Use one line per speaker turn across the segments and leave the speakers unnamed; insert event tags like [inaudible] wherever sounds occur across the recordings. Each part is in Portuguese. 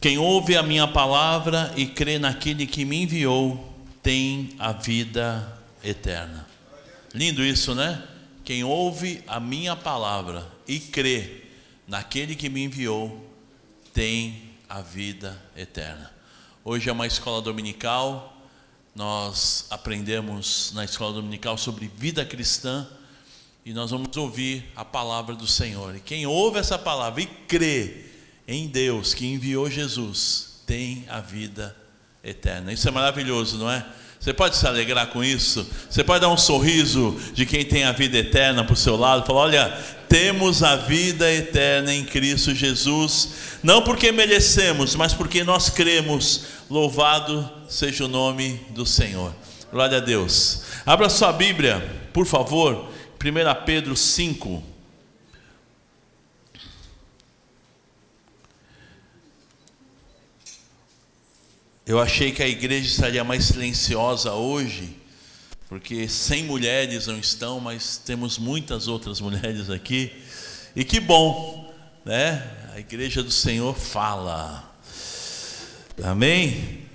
Quem ouve a minha palavra e crê naquele que me enviou, tem a vida eterna. Lindo isso, né? Quem ouve a minha palavra e crê naquele que me enviou, tem a vida eterna. Hoje é uma escola dominical, nós aprendemos na escola dominical sobre vida cristã e nós vamos ouvir a palavra do Senhor. E quem ouve essa palavra e crê em Deus que enviou Jesus, tem a vida eterna. Isso é maravilhoso, não é? Você pode se alegrar com isso? Você pode dar um sorriso de quem tem a vida eterna para o seu lado? Falar: olha, temos a vida eterna em Cristo Jesus, não porque merecemos, mas porque nós cremos. Louvado seja o nome do Senhor. Glória a Deus. Abra sua Bíblia, por favor, 1 Pedro 5. Eu achei que a igreja estaria mais silenciosa hoje, porque 100 mulheres não estão, mas temos muitas outras [laughs] mulheres aqui. E que bom, né? A igreja do Senhor fala. Amém?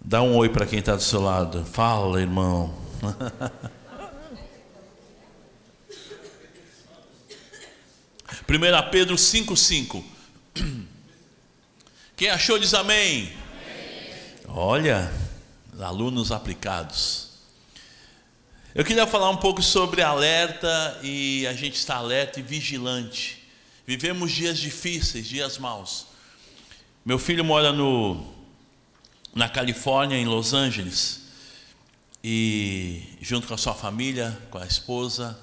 Dá um oi para quem está do seu lado. Fala, irmão. [laughs] 1 Pedro 5,5. [clears throat] Quem achou diz amém. Olha, alunos aplicados. Eu queria falar um pouco sobre alerta e a gente está alerta e vigilante. Vivemos dias difíceis, dias maus. Meu filho mora no, na Califórnia, em Los Angeles, e junto com a sua família, com a esposa,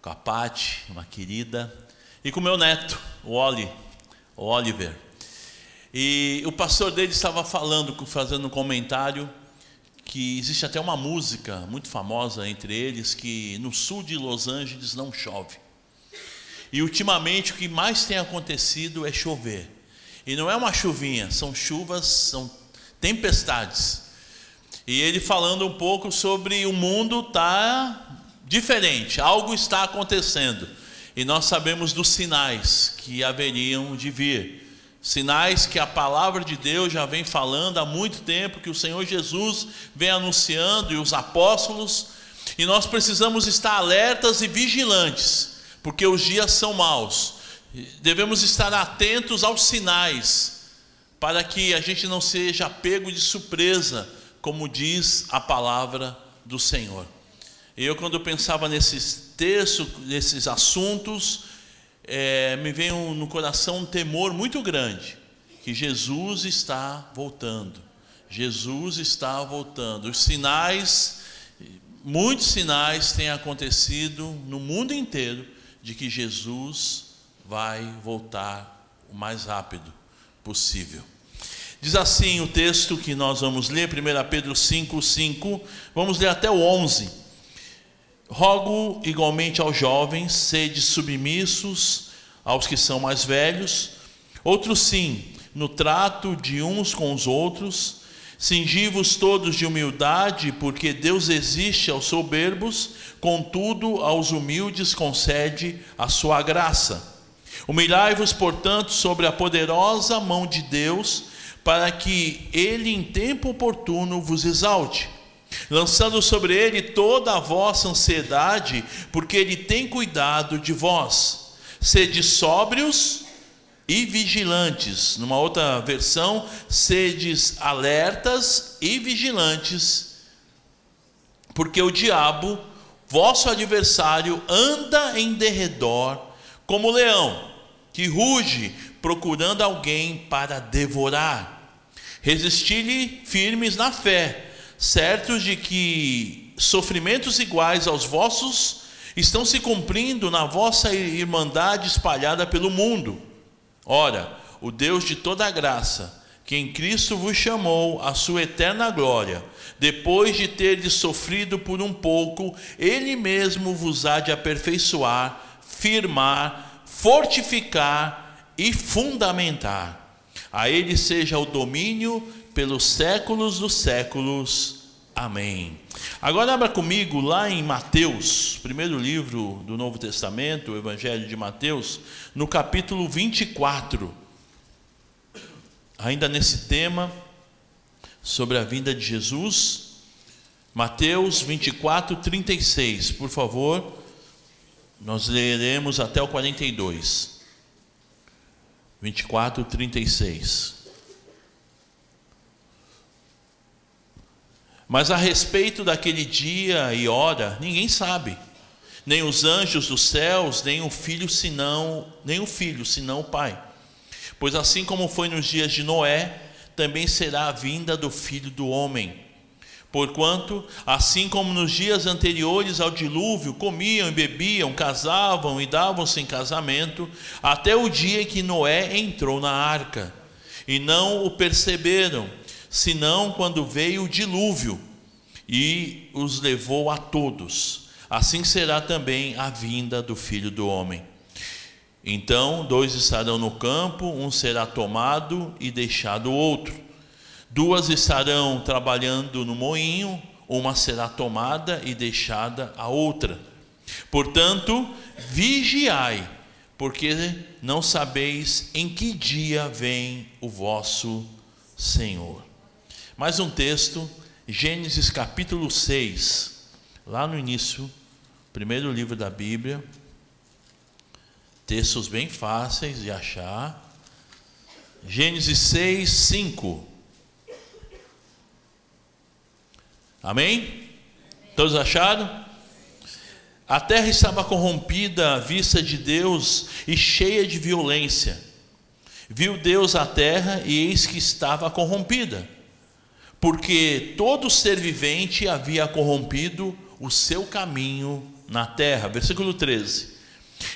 com a Patti, uma querida, e com meu neto, o Oli, o Oliver. E o pastor dele estava falando, fazendo um comentário, que existe até uma música muito famosa entre eles, que no sul de Los Angeles não chove. E ultimamente o que mais tem acontecido é chover. E não é uma chuvinha, são chuvas, são tempestades. E ele falando um pouco sobre o mundo tá diferente, algo está acontecendo. E nós sabemos dos sinais que haveriam de vir Sinais que a palavra de Deus já vem falando há muito tempo, que o Senhor Jesus vem anunciando e os apóstolos, e nós precisamos estar alertas e vigilantes, porque os dias são maus. Devemos estar atentos aos sinais, para que a gente não seja pego de surpresa, como diz a palavra do Senhor. Eu, quando eu pensava nesses textos, nesses assuntos, é, me vem um, no coração um temor muito grande, que Jesus está voltando. Jesus está voltando. Os sinais, muitos sinais têm acontecido no mundo inteiro de que Jesus vai voltar o mais rápido possível. Diz assim o texto que nós vamos ler, 1 Pedro 5, 5, vamos ler até o 11. Rogo igualmente aos jovens, sede submissos aos que são mais velhos, outros sim, no trato de uns com os outros, cingivos todos de humildade, porque Deus existe aos soberbos, contudo aos humildes concede a sua graça. Humilhai-vos, portanto, sobre a poderosa mão de Deus, para que ele em tempo oportuno vos exalte lançando sobre ele toda a vossa ansiedade, porque ele tem cuidado de vós. Sede sóbrios e vigilantes. Numa outra versão, sedes alertas e vigilantes, porque o diabo, vosso adversário, anda em derredor como leão, que ruge procurando alguém para devorar. Resisti-lhe firmes na fé certos de que sofrimentos iguais aos vossos estão se cumprindo na vossa irmandade espalhada pelo mundo. Ora, o Deus de toda graça, que em Cristo vos chamou à sua eterna glória, depois de terdes sofrido por um pouco, Ele mesmo vos há de aperfeiçoar, firmar, fortificar e fundamentar. A Ele seja o domínio pelos séculos dos séculos. Amém. Agora abra comigo lá em Mateus, primeiro livro do Novo Testamento, o Evangelho de Mateus, no capítulo 24. ainda nesse tema, sobre a vinda de Jesus, Mateus 24, 36, por favor, nós leremos até o 42. 24, 36. Mas a respeito daquele dia e hora, ninguém sabe, nem os anjos dos céus, nem o filho, senão, nem o filho, senão o Pai. Pois assim como foi nos dias de Noé, também será a vinda do filho do homem. Porquanto, assim como nos dias anteriores ao dilúvio, comiam e bebiam, casavam e davam-se em casamento, até o dia em que Noé entrou na arca. E não o perceberam, senão quando veio o dilúvio e os levou a todos. Assim será também a vinda do filho do homem. Então, dois estarão no campo, um será tomado e deixado o outro. Duas estarão trabalhando no moinho, uma será tomada e deixada a outra. Portanto, vigiai, porque não sabeis em que dia vem o vosso Senhor. Mais um texto, Gênesis capítulo 6, lá no início, primeiro livro da Bíblia. Textos bem fáceis de achar. Gênesis 6, 5. Amém? Todos acharam? A terra estava corrompida à vista de Deus e cheia de violência. Viu Deus a terra e eis que estava corrompida, porque todo ser vivente havia corrompido o seu caminho na terra. Versículo 13.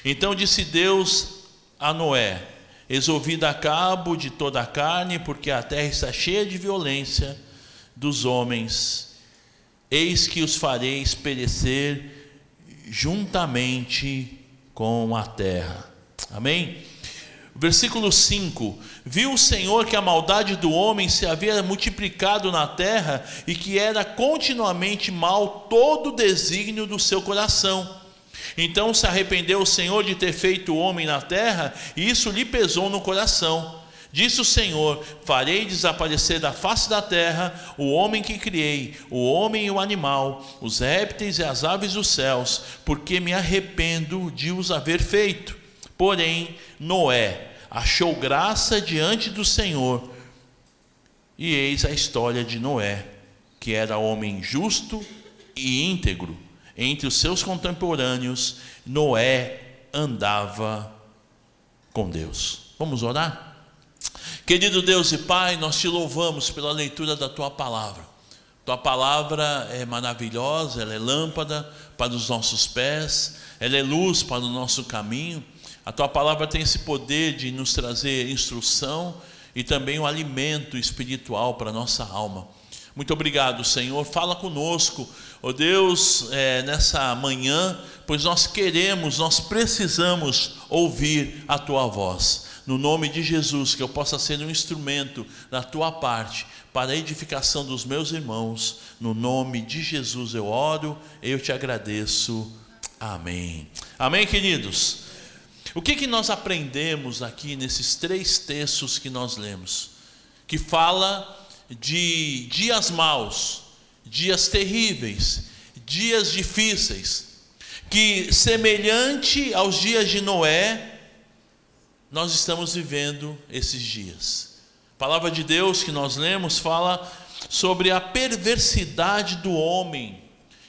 Então disse Deus a Noé: Eis a cabo de toda a carne, porque a terra está cheia de violência dos homens. Eis que os fareis perecer juntamente com a terra. Amém? Versículo 5: Viu o Senhor que a maldade do homem se havia multiplicado na terra e que era continuamente mal todo o desígnio do seu coração. Então se arrependeu o Senhor de ter feito o homem na terra, e isso lhe pesou no coração. Disse o Senhor: Farei desaparecer da face da terra o homem que criei, o homem e o animal, os répteis e as aves dos céus, porque me arrependo de os haver feito. Porém, Noé achou graça diante do Senhor. E eis a história de Noé, que era homem justo e íntegro entre os seus contemporâneos, Noé andava com Deus. Vamos orar? Querido Deus e Pai, nós te louvamos pela leitura da tua palavra. Tua palavra é maravilhosa, ela é lâmpada para os nossos pés, ela é luz para o nosso caminho. A tua palavra tem esse poder de nos trazer instrução e também um alimento espiritual para a nossa alma. Muito obrigado, Senhor. Fala conosco, ó oh Deus, é, nessa manhã, pois nós queremos, nós precisamos ouvir a tua voz. No nome de Jesus, que eu possa ser um instrumento da tua parte para a edificação dos meus irmãos. No nome de Jesus eu oro, eu te agradeço. Amém. Amém, queridos. O que, que nós aprendemos aqui nesses três textos que nós lemos? Que fala de dias maus, dias terríveis, dias difíceis, que semelhante aos dias de Noé, nós estamos vivendo esses dias. A palavra de Deus que nós lemos fala sobre a perversidade do homem,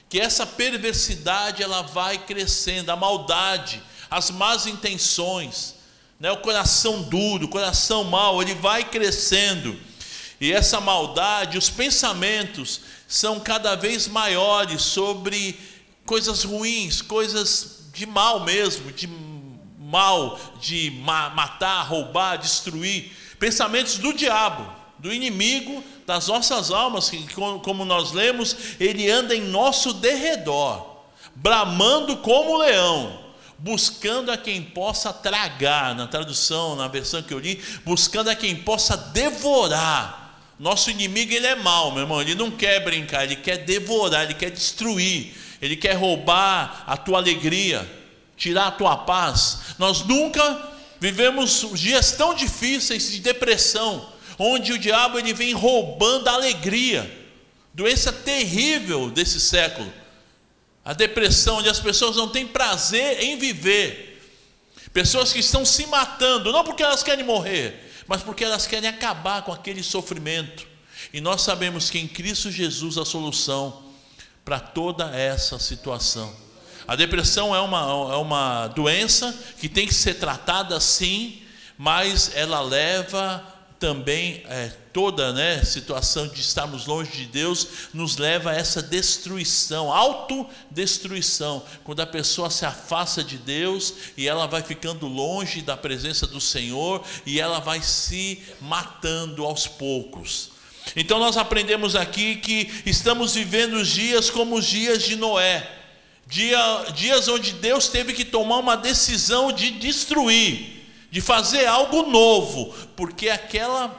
que essa perversidade ela vai crescendo, a maldade, as más intenções, né, o coração duro, o coração mau, ele vai crescendo. E essa maldade, os pensamentos são cada vez maiores sobre coisas ruins, coisas de mal mesmo, de mal, de matar, roubar, destruir. Pensamentos do diabo, do inimigo das nossas almas, que, como nós lemos, ele anda em nosso derredor, bramando como leão buscando a quem possa tragar, na tradução, na versão que eu li, buscando a quem possa devorar. Nosso inimigo ele é mau, meu irmão. Ele não quer brincar, ele quer devorar, ele quer destruir, ele quer roubar a tua alegria, tirar a tua paz. Nós nunca vivemos dias tão difíceis de depressão, onde o diabo ele vem roubando a alegria. Doença terrível desse século. A depressão, onde as pessoas não têm prazer em viver. Pessoas que estão se matando, não porque elas querem morrer, mas porque elas querem acabar com aquele sofrimento. E nós sabemos que em Cristo Jesus a solução para toda essa situação. A depressão é uma, é uma doença que tem que ser tratada sim, mas ela leva também é, toda né, situação de estarmos longe de Deus nos leva a essa destruição, autodestruição, quando a pessoa se afasta de Deus e ela vai ficando longe da presença do Senhor e ela vai se matando aos poucos. Então nós aprendemos aqui que estamos vivendo os dias como os dias de Noé. Dia, dias onde Deus teve que tomar uma decisão de destruir, de fazer algo novo, porque aquela,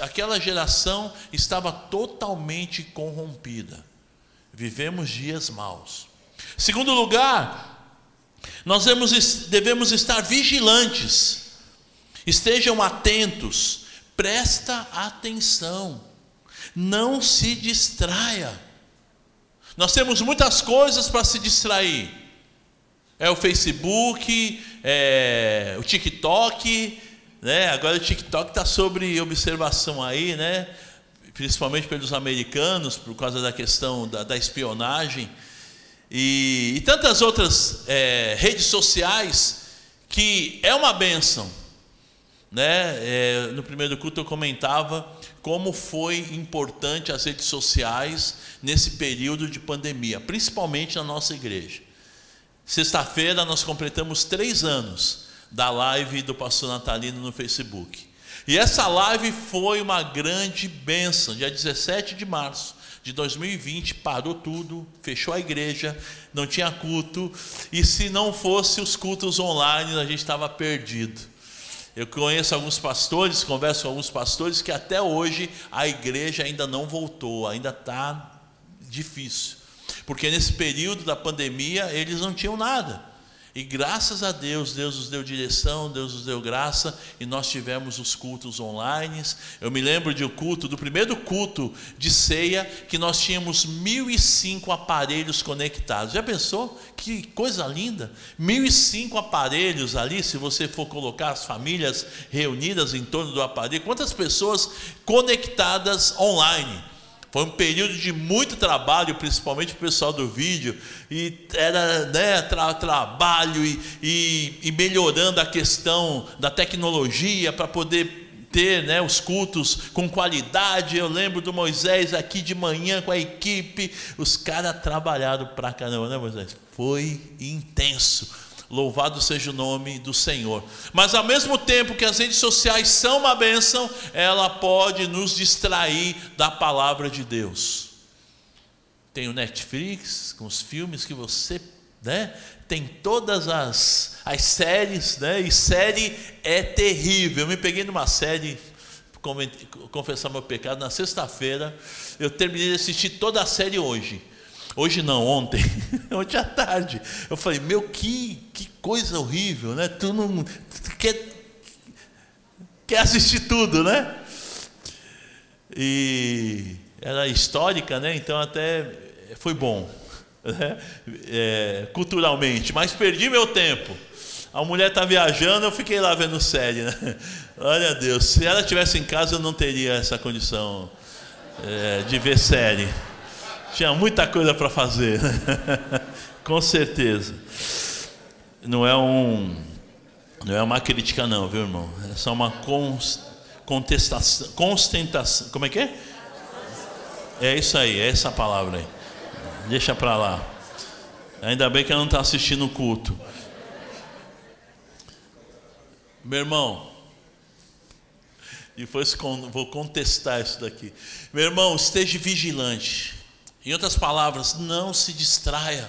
aquela geração estava totalmente corrompida. Vivemos dias maus. Segundo lugar, nós devemos, estar vigilantes, estejam atentos, presta atenção não se distraia. Nós temos muitas coisas para se distrair. É o Facebook, é o TikTok, né? Agora o TikTok está sobre observação aí, né? Principalmente pelos americanos, por causa da questão da, da espionagem. E, e, tantas outras é, redes sociais que é uma bênção. Né? É, no primeiro culto eu comentava como foi importante as redes sociais nesse período de pandemia, principalmente na nossa igreja. Sexta-feira nós completamos três anos da live do pastor Natalino no Facebook. E essa live foi uma grande bênção, dia 17 de março de 2020, parou tudo, fechou a igreja, não tinha culto, e se não fosse os cultos online, a gente estava perdido. Eu conheço alguns pastores, converso com alguns pastores que até hoje a igreja ainda não voltou, ainda está difícil. Porque nesse período da pandemia eles não tinham nada. E graças a Deus, Deus nos deu direção, Deus nos deu graça, e nós tivemos os cultos online. Eu me lembro de um culto, do primeiro culto de ceia, que nós tínhamos 1.005 aparelhos conectados. Já pensou? Que coisa linda! 1.005 aparelhos ali, se você for colocar as famílias reunidas em torno do aparelho, quantas pessoas conectadas online? Foi um período de muito trabalho, principalmente o pessoal do vídeo, e era né, tra trabalho e, e, e, melhorando a questão da tecnologia para poder ter né, os cultos com qualidade. Eu lembro do Moisés aqui de manhã com a equipe, os caras trabalharam para caramba, né, Moisés? Foi intenso Louvado seja o nome do Senhor. Mas ao mesmo tempo que as redes sociais são uma bênção, ela pode nos distrair da palavra de Deus. Tem o Netflix, com os filmes que você, né? Tem todas as, as séries, né? E série é terrível. Eu me peguei numa série confessar meu pecado na sexta-feira. Eu terminei de assistir toda a série hoje. Hoje não, ontem, [laughs] ontem à tarde. Eu falei, meu, que, que coisa horrível, né? Tu não tu quer, quer assistir tudo, né? E era histórica, né? Então até foi bom, [laughs] né? É, culturalmente, mas perdi meu tempo. A mulher está viajando, eu fiquei lá vendo série, né? [laughs] Olha Deus, se ela estivesse em casa, eu não teria essa condição é, de ver série. Tinha muita coisa para fazer, [laughs] com certeza. Não é um, não é uma crítica não, viu, irmão? É só uma contestação, constentação. Como é que é? É isso aí, é essa palavra aí. Deixa para lá. Ainda bem que ela não está assistindo o culto. Meu irmão, depois vou contestar isso daqui. Meu irmão, esteja vigilante. Em outras palavras, não se distraia.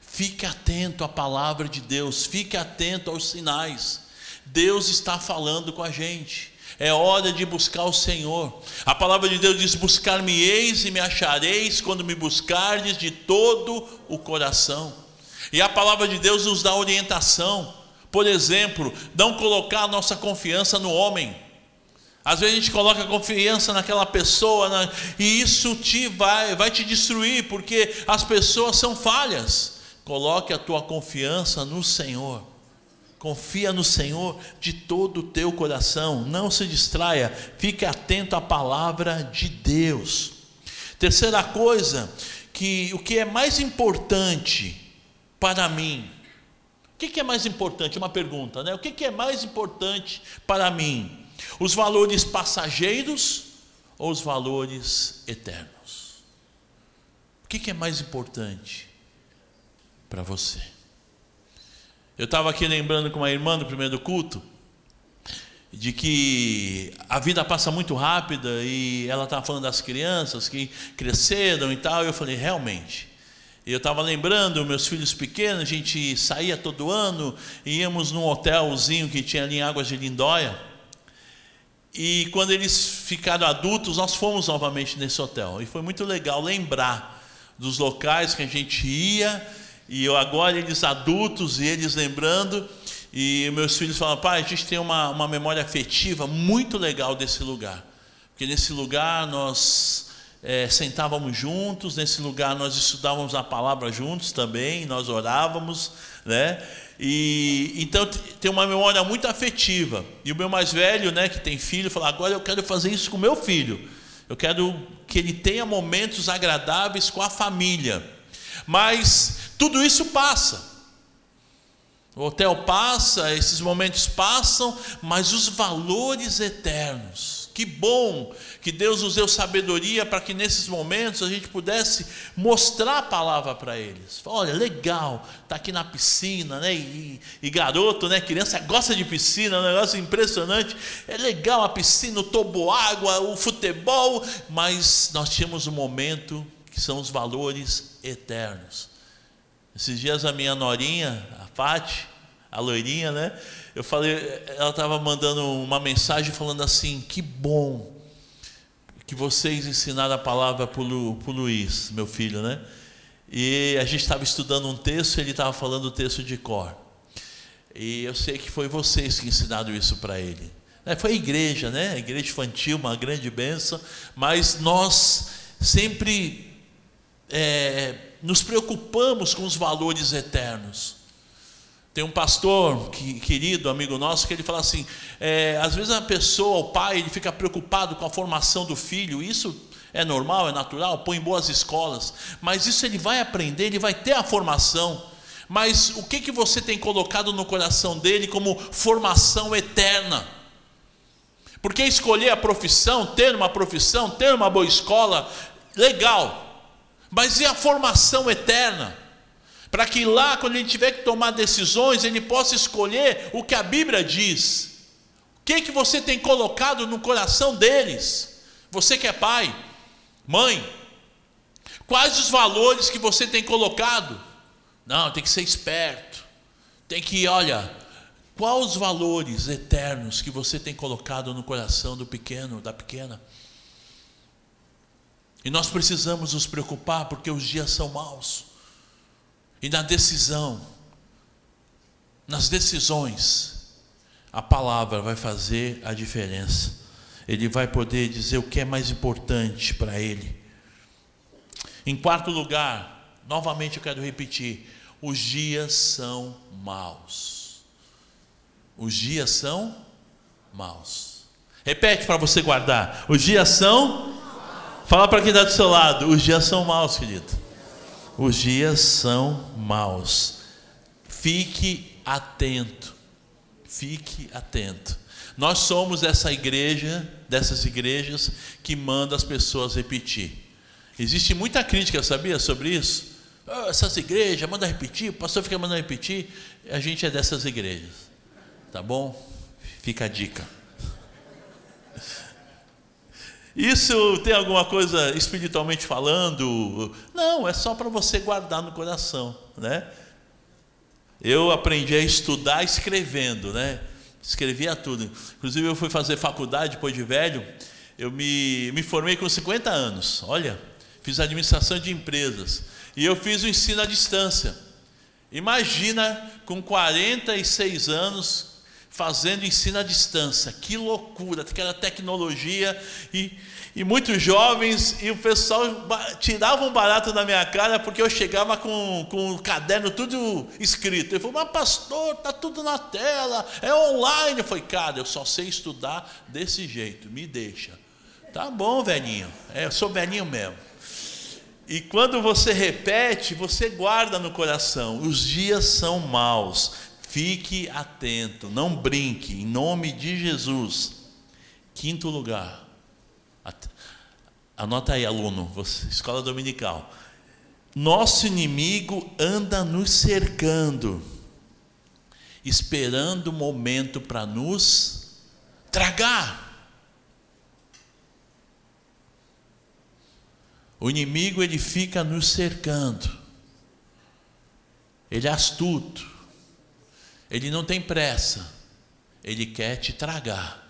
Fique atento à palavra de Deus, fique atento aos sinais. Deus está falando com a gente. É hora de buscar o Senhor. A palavra de Deus diz: Buscar-me-eis e me achareis quando me buscardes de todo o coração. E a palavra de Deus nos dá orientação. Por exemplo, não colocar a nossa confiança no homem. Às vezes a gente coloca confiança naquela pessoa na, e isso te vai, vai te destruir, porque as pessoas são falhas. Coloque a tua confiança no Senhor. Confia no Senhor de todo o teu coração. Não se distraia. Fique atento à palavra de Deus. Terceira coisa, que o que é mais importante para mim? O que é mais importante? Uma pergunta, né? O que é mais importante para mim? Os valores passageiros ou os valores eternos? O que é mais importante para você? Eu estava aqui lembrando com uma irmã do primeiro culto, de que a vida passa muito rápida e ela estava falando das crianças que cresceram e tal. E eu falei, realmente. Eu estava lembrando, meus filhos pequenos, a gente saía todo ano, íamos num hotelzinho que tinha ali em Águas de Lindóia. E quando eles ficaram adultos, nós fomos novamente nesse hotel. E foi muito legal lembrar dos locais que a gente ia, e eu agora eles adultos e eles lembrando. E meus filhos falam, pai, a gente tem uma, uma memória afetiva muito legal desse lugar. Porque nesse lugar nós é, sentávamos juntos, nesse lugar nós estudávamos a palavra juntos também, nós orávamos, né? E então tem uma memória muito afetiva. E o meu mais velho, né, que tem filho, fala: "Agora eu quero fazer isso com meu filho. Eu quero que ele tenha momentos agradáveis com a família". Mas tudo isso passa. O hotel passa, esses momentos passam, mas os valores eternos que bom que Deus nos deu sabedoria para que nesses momentos a gente pudesse mostrar a palavra para eles. Olha, legal, tá aqui na piscina, né? E, e, garoto, né? Criança gosta de piscina, é um negócio impressionante. É legal a piscina, o toboágua, o futebol, mas nós tínhamos um momento que são os valores eternos. Esses dias a minha norinha, a Pati, a loirinha, né? Eu falei, ela estava mandando uma mensagem falando assim: que bom que vocês ensinaram a palavra para o Luiz, meu filho, né? E a gente estava estudando um texto, ele estava falando o texto de cor. E eu sei que foi vocês que ensinaram isso para ele. É, foi a igreja, né? A igreja infantil, uma grande bênção. Mas nós sempre é, nos preocupamos com os valores eternos. Tem um pastor que, querido, amigo nosso, que ele fala assim: é, às vezes a pessoa, o pai, ele fica preocupado com a formação do filho, isso é normal, é natural, põe em boas escolas, mas isso ele vai aprender, ele vai ter a formação. Mas o que, que você tem colocado no coração dele como formação eterna? Porque escolher a profissão, ter uma profissão, ter uma boa escola, legal, mas e a formação eterna? Para que lá, quando ele tiver que tomar decisões, ele possa escolher o que a Bíblia diz. O que, que você tem colocado no coração deles? Você que é pai, mãe, quais os valores que você tem colocado? Não, tem que ser esperto, tem que, olha, quais os valores eternos que você tem colocado no coração do pequeno, da pequena? E nós precisamos nos preocupar porque os dias são maus. E na decisão, nas decisões, a palavra vai fazer a diferença. Ele vai poder dizer o que é mais importante para ele. Em quarto lugar, novamente eu quero repetir: os dias são maus. Os dias são maus. Repete para você guardar: os dias são. Fala para quem está do seu lado: os dias são maus, querido os dias são maus. Fique atento. Fique atento. Nós somos essa igreja, dessas igrejas que manda as pessoas repetir. Existe muita crítica, sabia, sobre isso? Oh, essas igrejas manda repetir, o pastor fica mandando repetir. A gente é dessas igrejas. Tá bom? Fica a dica. Isso tem alguma coisa espiritualmente falando? Não, é só para você guardar no coração, né? Eu aprendi a estudar escrevendo, né? Escrevia tudo. Inclusive eu fui fazer faculdade depois de velho. Eu me, me formei com 50 anos. Olha, fiz administração de empresas. E eu fiz o ensino à distância. Imagina com 46 anos fazendo ensino à distância. Que loucura, aquela tecnologia e, e muitos jovens e o pessoal tiravam um barato da minha cara porque eu chegava com, com o caderno tudo escrito. Ele falou, mas pastor, tá tudo na tela, é online. Eu falei, cara, eu só sei estudar desse jeito, me deixa. Tá bom, velhinho, é, eu sou velhinho mesmo. E quando você repete, você guarda no coração. Os dias são maus. Fique atento, não brinque, em nome de Jesus. Quinto lugar. Anota aí, aluno, você, escola dominical. Nosso inimigo anda nos cercando, esperando o momento para nos tragar. O inimigo ele fica nos cercando. Ele é astuto. Ele não tem pressa, ele quer te tragar,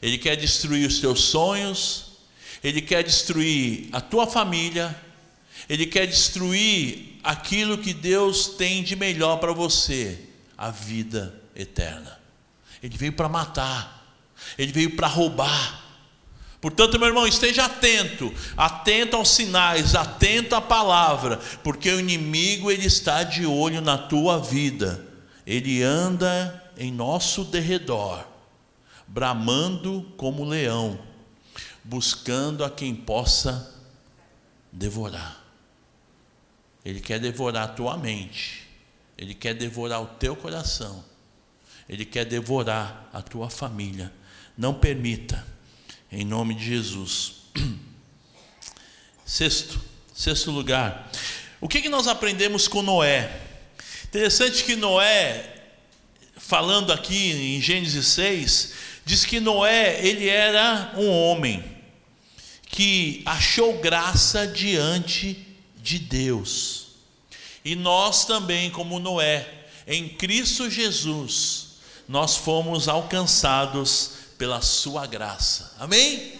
ele quer destruir os teus sonhos, ele quer destruir a tua família, ele quer destruir aquilo que Deus tem de melhor para você, a vida eterna. Ele veio para matar, ele veio para roubar. Portanto, meu irmão, esteja atento, atento aos sinais, atento à palavra, porque o inimigo ele está de olho na tua vida ele anda em nosso derredor, bramando como leão, buscando a quem possa devorar. Ele quer devorar a tua mente, ele quer devorar o teu coração, ele quer devorar a tua família. Não permita, em nome de Jesus. [clears throat] Sexto, sexto lugar. O que, que nós aprendemos com Noé? Interessante que Noé, falando aqui em Gênesis 6, diz que Noé, ele era um homem que achou graça diante de Deus. E nós também, como Noé, em Cristo Jesus, nós fomos alcançados pela sua graça. Amém?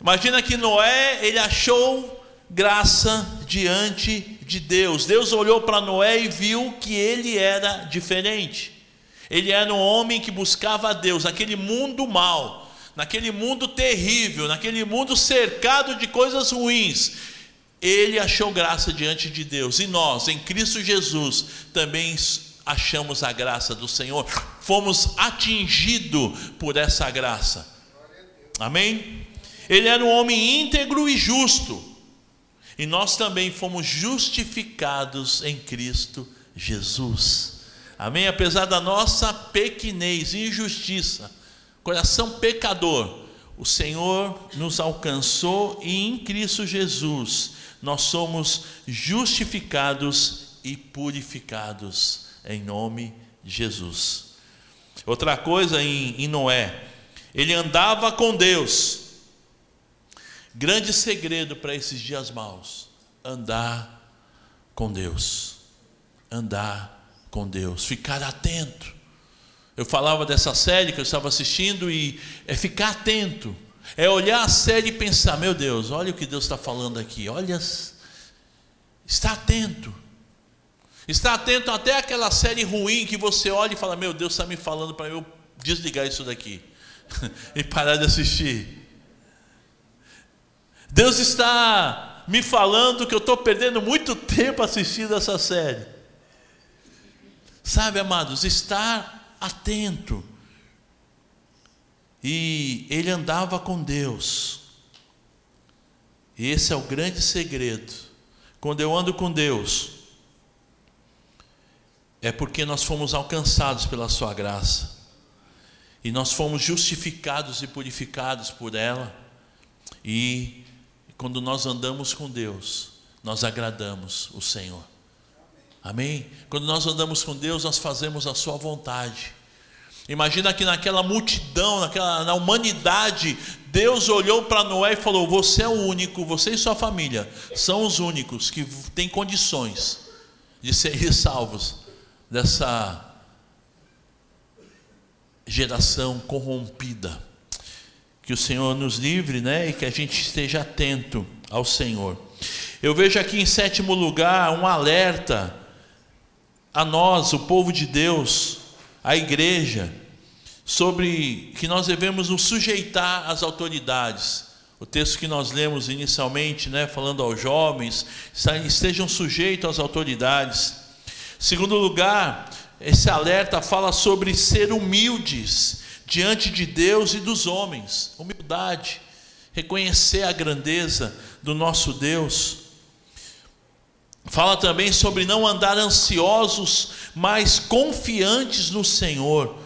Imagina que Noé, ele achou graça diante de Deus. Deus olhou para Noé e viu que ele era diferente. Ele era um homem que buscava a Deus, naquele mundo mal, naquele mundo terrível, naquele mundo cercado de coisas ruins. Ele achou graça diante de Deus. E nós, em Cristo Jesus, também achamos a graça do Senhor. Fomos atingidos por essa graça. Amém? Ele era um homem íntegro e justo. E nós também fomos justificados em Cristo Jesus. Amém? Apesar da nossa pequenez injustiça, coração pecador, o Senhor nos alcançou e em Cristo Jesus nós somos justificados e purificados em nome de Jesus. Outra coisa em, em Noé, ele andava com Deus, Grande segredo para esses dias maus: andar com Deus. Andar com Deus, ficar atento. Eu falava dessa série que eu estava assistindo e é ficar atento, é olhar a série e pensar: meu Deus, olha o que Deus está falando aqui, olha, está atento. Está atento até aquela série ruim que você olha e fala: Meu Deus, está me falando para eu desligar isso daqui [laughs] e parar de assistir. Deus está me falando que eu estou perdendo muito tempo assistindo essa série. Sabe, amados, estar atento. E ele andava com Deus. E esse é o grande segredo. Quando eu ando com Deus, é porque nós fomos alcançados pela Sua graça. E nós fomos justificados e purificados por ela. E quando nós andamos com Deus, nós agradamos o Senhor. Amém? Quando nós andamos com Deus, nós fazemos a Sua vontade. Imagina que naquela multidão, naquela, na humanidade, Deus olhou para Noé e falou: Você é o único, você e sua família são os únicos que têm condições de serem [laughs] salvos dessa geração corrompida. Que o Senhor nos livre, né? E que a gente esteja atento ao Senhor. Eu vejo aqui em sétimo lugar um alerta a nós, o povo de Deus, à igreja sobre que nós devemos nos sujeitar às autoridades. O texto que nós lemos inicialmente, né, falando aos jovens, estejam sujeitos às autoridades. Segundo lugar, esse alerta fala sobre ser humildes diante de Deus e dos homens. Humildade, reconhecer a grandeza do nosso Deus. Fala também sobre não andar ansiosos, mas confiantes no Senhor.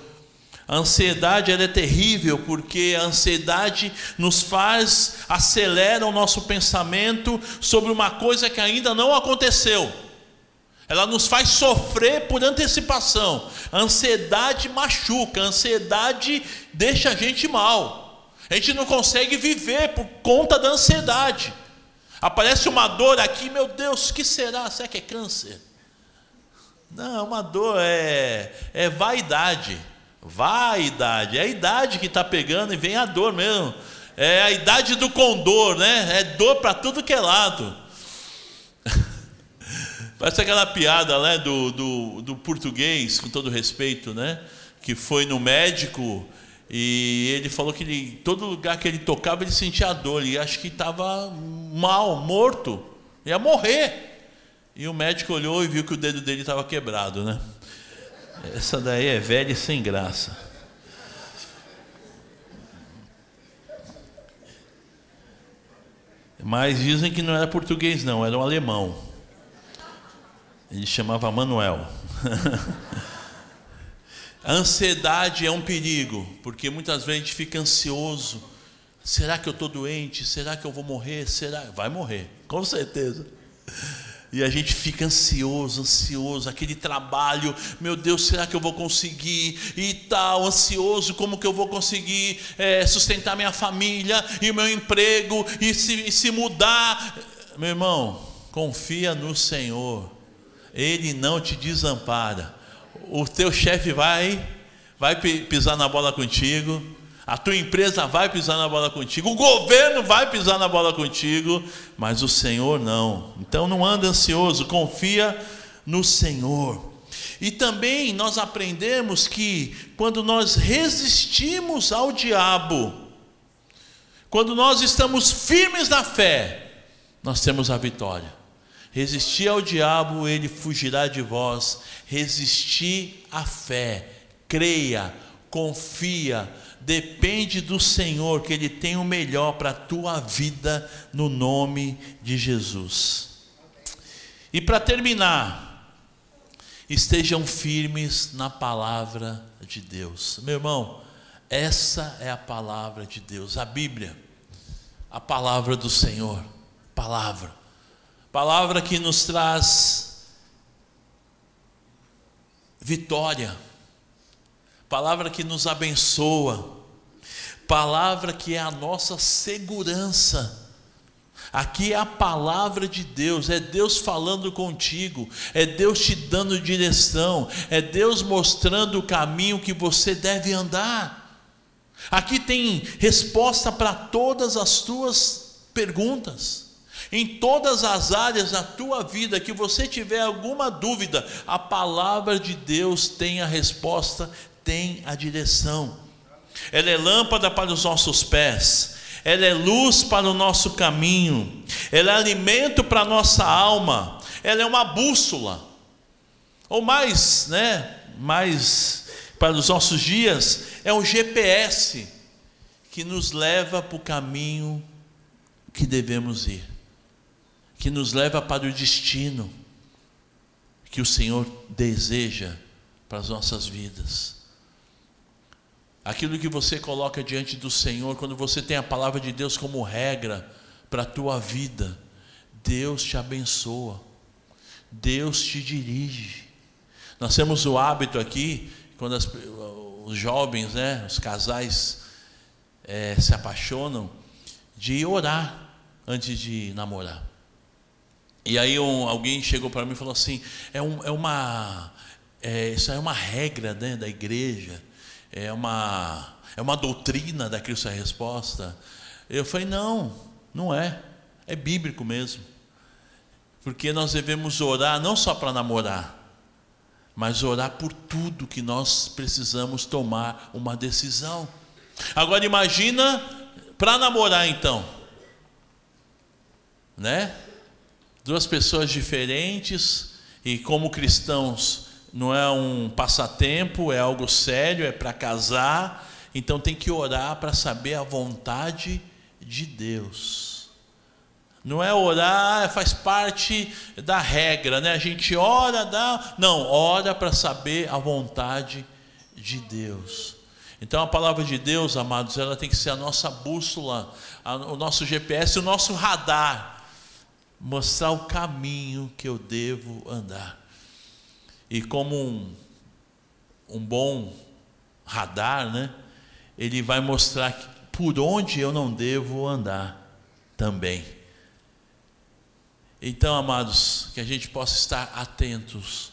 A ansiedade é terrível porque a ansiedade nos faz acelera o nosso pensamento sobre uma coisa que ainda não aconteceu. Ela nos faz sofrer por antecipação. A ansiedade machuca, a ansiedade deixa a gente mal. A gente não consegue viver por conta da ansiedade. Aparece uma dor aqui, meu Deus, que será? Será que é câncer? Não, uma dor é, é vaidade. Vaidade. É a idade que está pegando e vem a dor mesmo. É a idade do condor, né? É dor para tudo que é lado. Parece aquela piada né, do, do, do português, com todo respeito, né? Que foi no médico e ele falou que ele, todo lugar que ele tocava ele sentia dor e acho que estava mal, morto, ia morrer. E o médico olhou e viu que o dedo dele estava quebrado, né? Essa daí é velha e sem graça. Mas dizem que não era português, não, era um alemão. Ele chamava Manuel. [laughs] A ansiedade é um perigo, porque muitas vezes a gente fica ansioso. Será que eu estou doente? Será que eu vou morrer? Será? Vai morrer, com certeza. E a gente fica ansioso, ansioso, aquele trabalho, meu Deus, será que eu vou conseguir? E tal, ansioso, como que eu vou conseguir é, sustentar minha família e o meu emprego e se, e se mudar? Meu irmão, confia no Senhor, Ele não te desampara o teu chefe vai, vai pisar na bola contigo, a tua empresa vai pisar na bola contigo, o governo vai pisar na bola contigo, mas o Senhor não. Então não anda ansioso, confia no Senhor. E também nós aprendemos que quando nós resistimos ao diabo, quando nós estamos firmes na fé, nós temos a vitória. Resistir ao diabo, ele fugirá de vós. Resistir à fé, creia, confia, depende do Senhor, que Ele tem o melhor para a tua vida, no nome de Jesus. E para terminar, estejam firmes na palavra de Deus. Meu irmão, essa é a palavra de Deus, a Bíblia, a palavra do Senhor, palavra. Palavra que nos traz vitória, palavra que nos abençoa, palavra que é a nossa segurança. Aqui é a palavra de Deus, é Deus falando contigo, é Deus te dando direção, é Deus mostrando o caminho que você deve andar. Aqui tem resposta para todas as tuas perguntas. Em todas as áreas da tua vida que você tiver alguma dúvida, a palavra de Deus tem a resposta, tem a direção. Ela é lâmpada para os nossos pés, ela é luz para o nosso caminho, ela é alimento para a nossa alma, ela é uma bússola. Ou mais, né? Mais para os nossos dias, é um GPS que nos leva para o caminho que devemos ir que nos leva para o destino que o Senhor deseja para as nossas vidas. Aquilo que você coloca diante do Senhor, quando você tem a palavra de Deus como regra para a tua vida, Deus te abençoa, Deus te dirige. Nós temos o hábito aqui, quando as, os jovens, né, os casais é, se apaixonam, de orar antes de namorar. E aí um, alguém chegou para mim e falou assim: é, um, é uma. É, isso é uma regra né, da igreja, é uma, é uma doutrina da Cristo Resposta. Eu falei: não, não é, é bíblico mesmo. Porque nós devemos orar não só para namorar, mas orar por tudo que nós precisamos tomar uma decisão. Agora imagina para namorar então, né? Duas pessoas diferentes e como cristãos não é um passatempo, é algo sério, é para casar, então tem que orar para saber a vontade de Deus. Não é orar, faz parte da regra, né? A gente ora, dá. Não, ora para saber a vontade de Deus. Então a palavra de Deus, amados, ela tem que ser a nossa bússola, a, o nosso GPS, o nosso radar, mostrar o caminho que eu devo andar. E como um, um bom radar, né? Ele vai mostrar por onde eu não devo andar também. Então, amados, que a gente possa estar atentos,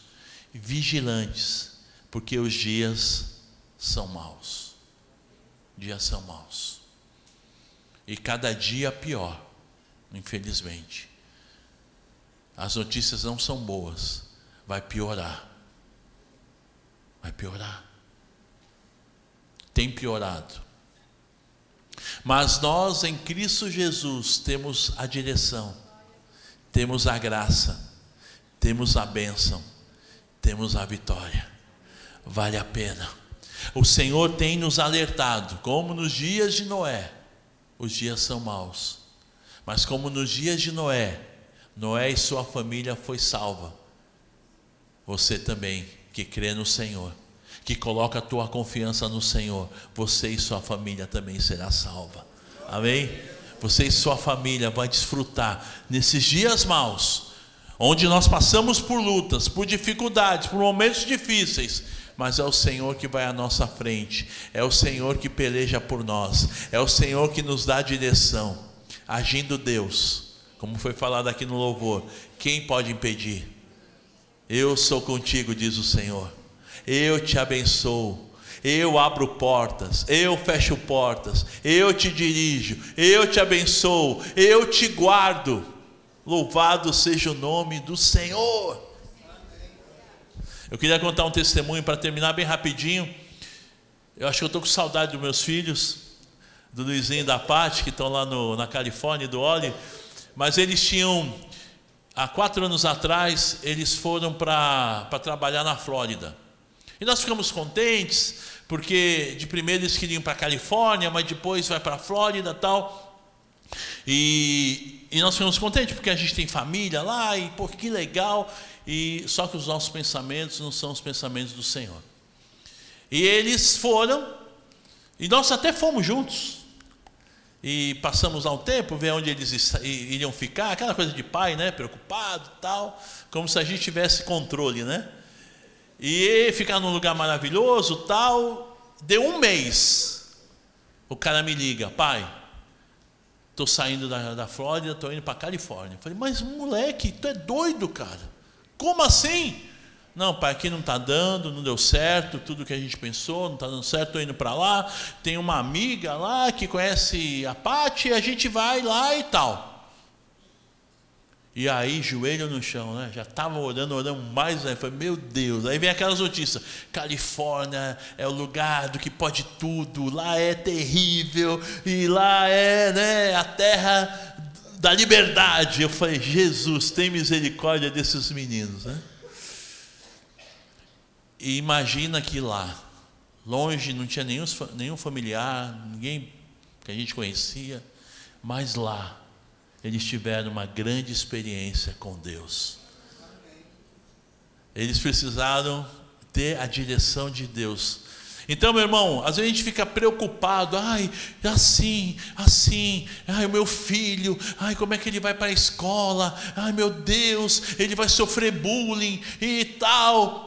vigilantes, porque os dias são maus. Dias são maus. E cada dia pior, infelizmente. As notícias não são boas, vai piorar. Vai piorar. Tem piorado. Mas nós em Cristo Jesus temos a direção temos a graça, temos a bênção, temos a vitória. Vale a pena. O Senhor tem nos alertado, como nos dias de Noé, os dias são maus. Mas como nos dias de Noé, Noé e sua família foi salva. Você também que crê no Senhor, que coloca a tua confiança no Senhor, você e sua família também será salva. Amém? você e sua família vão desfrutar nesses dias maus, onde nós passamos por lutas, por dificuldades, por momentos difíceis, mas é o Senhor que vai à nossa frente, é o Senhor que peleja por nós, é o Senhor que nos dá direção, agindo Deus, como foi falado aqui no louvor, quem pode impedir? Eu sou contigo, diz o Senhor, eu te abençoo, eu abro portas, eu fecho portas, eu te dirijo, eu te abençoo, eu te guardo. Louvado seja o nome do Senhor. Eu queria contar um testemunho para terminar bem rapidinho. Eu acho que eu estou com saudade dos meus filhos, do Luizinho e da Paty, que estão lá no, na Califórnia, do Oli. Mas eles tinham, há quatro anos atrás, eles foram para trabalhar na Flórida. E nós ficamos contentes, porque de primeiro eles queriam ir para a Califórnia, mas depois vai para a Flórida tal. E, e nós ficamos contentes, porque a gente tem família lá, e pô, que legal. E só que os nossos pensamentos não são os pensamentos do Senhor. E eles foram, e nós até fomos juntos. E passamos lá um tempo, ver onde eles iriam ficar, aquela coisa de pai, né? Preocupado tal, como se a gente tivesse controle, né? E ficar num lugar maravilhoso, tal. Deu um mês. O cara me liga, pai, estou saindo da, da Flórida, estou indo para Califórnia. Eu falei, mas moleque, tu é doido, cara. Como assim? Não, pai, aqui não está dando, não deu certo, tudo que a gente pensou, não está dando certo, estou indo para lá. Tem uma amiga lá que conhece a Paty, a gente vai lá e tal. E aí, joelho no chão, né? Já estava orando, orando mais, né? Falei, meu Deus. Aí vem aquelas notícias: Califórnia é o lugar do que pode tudo, lá é terrível, e lá é né, a terra da liberdade. Eu falei, Jesus, tem misericórdia desses meninos, né? E imagina que lá, longe, não tinha nenhum, nenhum familiar, ninguém que a gente conhecia, mas lá, eles tiveram uma grande experiência com Deus. Eles precisaram ter a direção de Deus. Então, meu irmão, às vezes a gente fica preocupado, ai, assim, assim, ai, o meu filho, ai, como é que ele vai para a escola, ai, meu Deus, ele vai sofrer bullying e tal.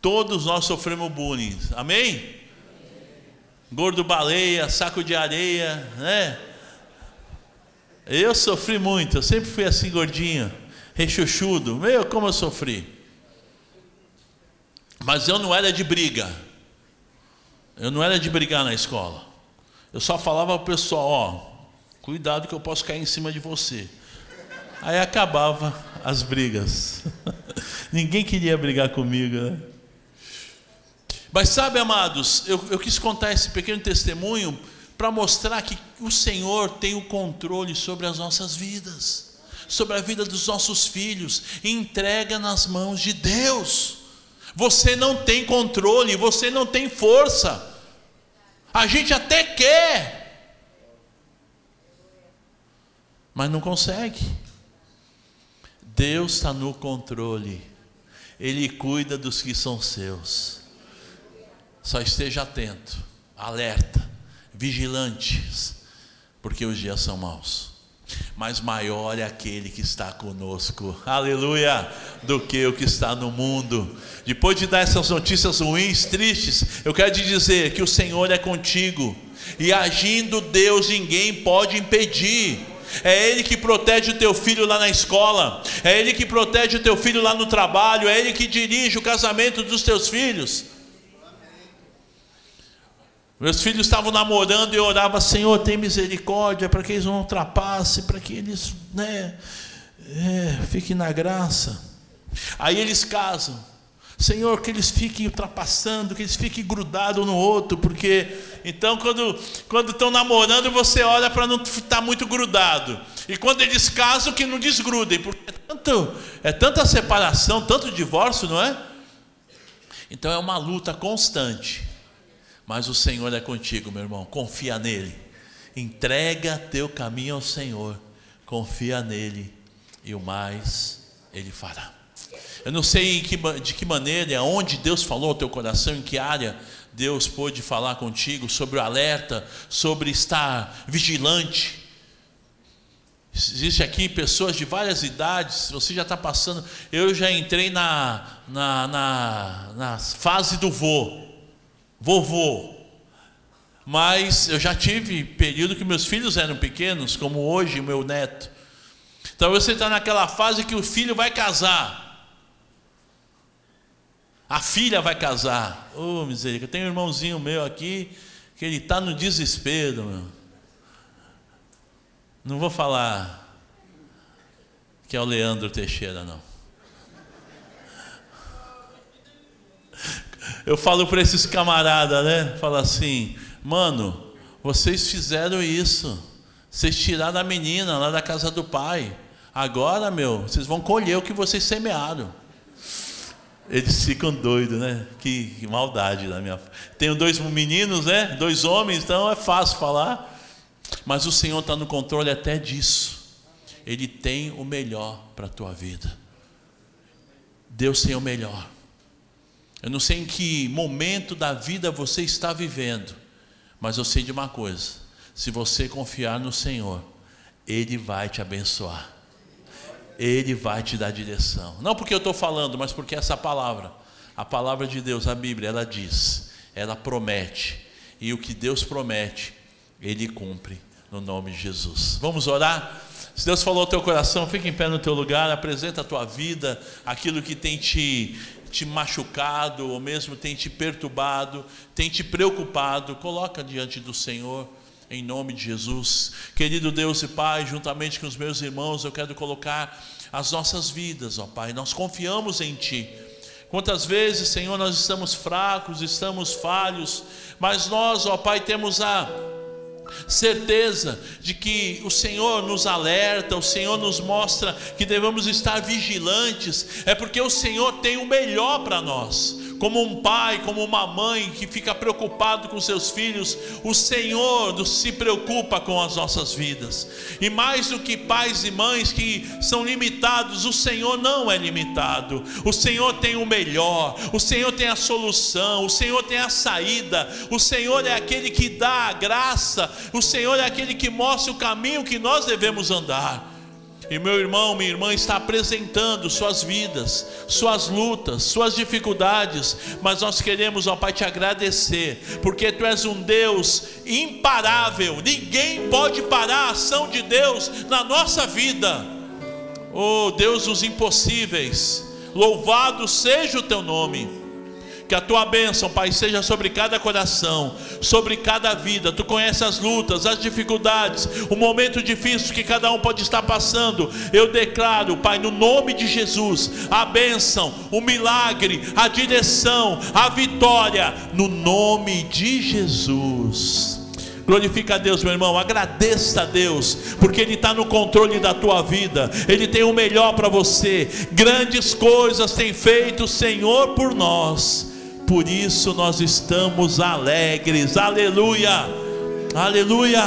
Todos nós sofremos bullying, amém? Gordo baleia, saco de areia, né? Eu sofri muito, eu sempre fui assim gordinho, rechuchudo. Meu, como eu sofri. Mas eu não era de briga. Eu não era de brigar na escola. Eu só falava para o pessoal, ó, cuidado que eu posso cair em cima de você. Aí acabava as brigas. [laughs] Ninguém queria brigar comigo, né? Mas sabe, amados, eu, eu quis contar esse pequeno testemunho para mostrar que o Senhor tem o controle sobre as nossas vidas, sobre a vida dos nossos filhos, entrega nas mãos de Deus. Você não tem controle, você não tem força. A gente até quer, mas não consegue. Deus está no controle, Ele cuida dos que são seus. Só esteja atento, alerta, vigilantes, porque os dias são maus. Mas maior é aquele que está conosco, aleluia, do que o que está no mundo. Depois de dar essas notícias ruins, tristes, eu quero te dizer que o Senhor é contigo, e agindo Deus, ninguém pode impedir. É Ele que protege o teu filho lá na escola, é Ele que protege o teu filho lá no trabalho, é Ele que dirige o casamento dos teus filhos. Meus filhos estavam namorando e eu orava, Senhor, tem misericórdia para que eles não ultrapassem, para que eles né, é, fiquem na graça. Aí eles casam. Senhor, que eles fiquem ultrapassando, que eles fiquem grudados no outro, porque então quando quando estão namorando você olha para não estar tá muito grudado. E quando eles casam que não desgrudem, porque é tanto é tanta separação, tanto divórcio, não é? Então é uma luta constante. Mas o Senhor é contigo, meu irmão. Confia nele. Entrega teu caminho ao Senhor. Confia nele e o mais ele fará. Eu não sei que, de que maneira, aonde Deus falou ao teu coração, em que área Deus pôde falar contigo sobre o alerta, sobre estar vigilante. Existe aqui pessoas de várias idades, você já está passando. Eu já entrei na, na, na, na fase do vô vovô. Mas eu já tive período que meus filhos eram pequenos, como hoje meu neto. Então você está naquela fase que o filho vai casar. A filha vai casar. Ô oh, misericórdia, tem um irmãozinho meu aqui que ele está no desespero. Meu. Não vou falar que é o Leandro Teixeira, não. Eu falo para esses camaradas, né? Fala assim, mano, vocês fizeram isso. Vocês tiraram a menina lá da casa do pai. Agora, meu, vocês vão colher o que vocês semearam. Eles ficam doidos, né? Que, que maldade da minha. Tenho dois meninos, né? Dois homens, então é fácil falar. Mas o Senhor está no controle até disso. Ele tem o melhor para a tua vida. Deus tem o melhor. Eu não sei em que momento da vida você está vivendo, mas eu sei de uma coisa: se você confiar no Senhor, Ele vai te abençoar, Ele vai te dar direção. Não porque eu estou falando, mas porque essa palavra, a palavra de Deus, a Bíblia, ela diz, ela promete, e o que Deus promete, Ele cumpre, no nome de Jesus. Vamos orar? Se Deus falou ao teu coração, fica em pé no teu lugar, apresenta a tua vida, aquilo que tem te te machucado, ou mesmo tem te perturbado, tem te preocupado, coloca diante do Senhor, em nome de Jesus. Querido Deus e Pai, juntamente com os meus irmãos, eu quero colocar as nossas vidas, ó Pai, nós confiamos em Ti. Quantas vezes, Senhor, nós estamos fracos, estamos falhos, mas nós, ó Pai, temos a certeza de que o Senhor nos alerta, o Senhor nos mostra que devemos estar vigilantes, é porque o Senhor tem o melhor para nós como um pai, como uma mãe que fica preocupado com seus filhos, o Senhor se preocupa com as nossas vidas. E mais do que pais e mães que são limitados, o Senhor não é limitado. O Senhor tem o melhor, o Senhor tem a solução, o Senhor tem a saída. O Senhor é aquele que dá a graça, o Senhor é aquele que mostra o caminho que nós devemos andar. E meu irmão, minha irmã está apresentando suas vidas, suas lutas, suas dificuldades, mas nós queremos, ó Pai, te agradecer, porque tu és um Deus imparável, ninguém pode parar a ação de Deus na nossa vida. Oh Deus dos impossíveis, louvado seja o teu nome. Que a tua bênção, Pai, seja sobre cada coração, sobre cada vida. Tu conheces as lutas, as dificuldades, o momento difícil que cada um pode estar passando. Eu declaro, Pai, no nome de Jesus, a bênção, o milagre, a direção, a vitória, no nome de Jesus. Glorifica a Deus, meu irmão. Agradeça a Deus, porque Ele está no controle da tua vida. Ele tem o melhor para você. Grandes coisas tem feito o Senhor por nós. Por isso nós estamos alegres. Aleluia. Aleluia.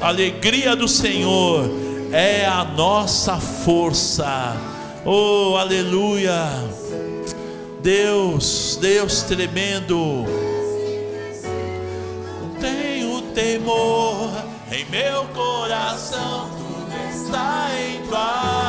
Alegria do Senhor é a nossa força. Oh, aleluia. Deus, Deus tremendo temor em meu coração, tudo está em tuas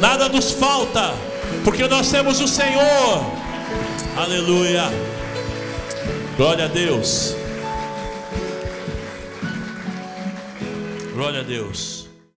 Nada nos falta, porque nós temos o Senhor. Aleluia. Glória a Deus. Glória a Deus.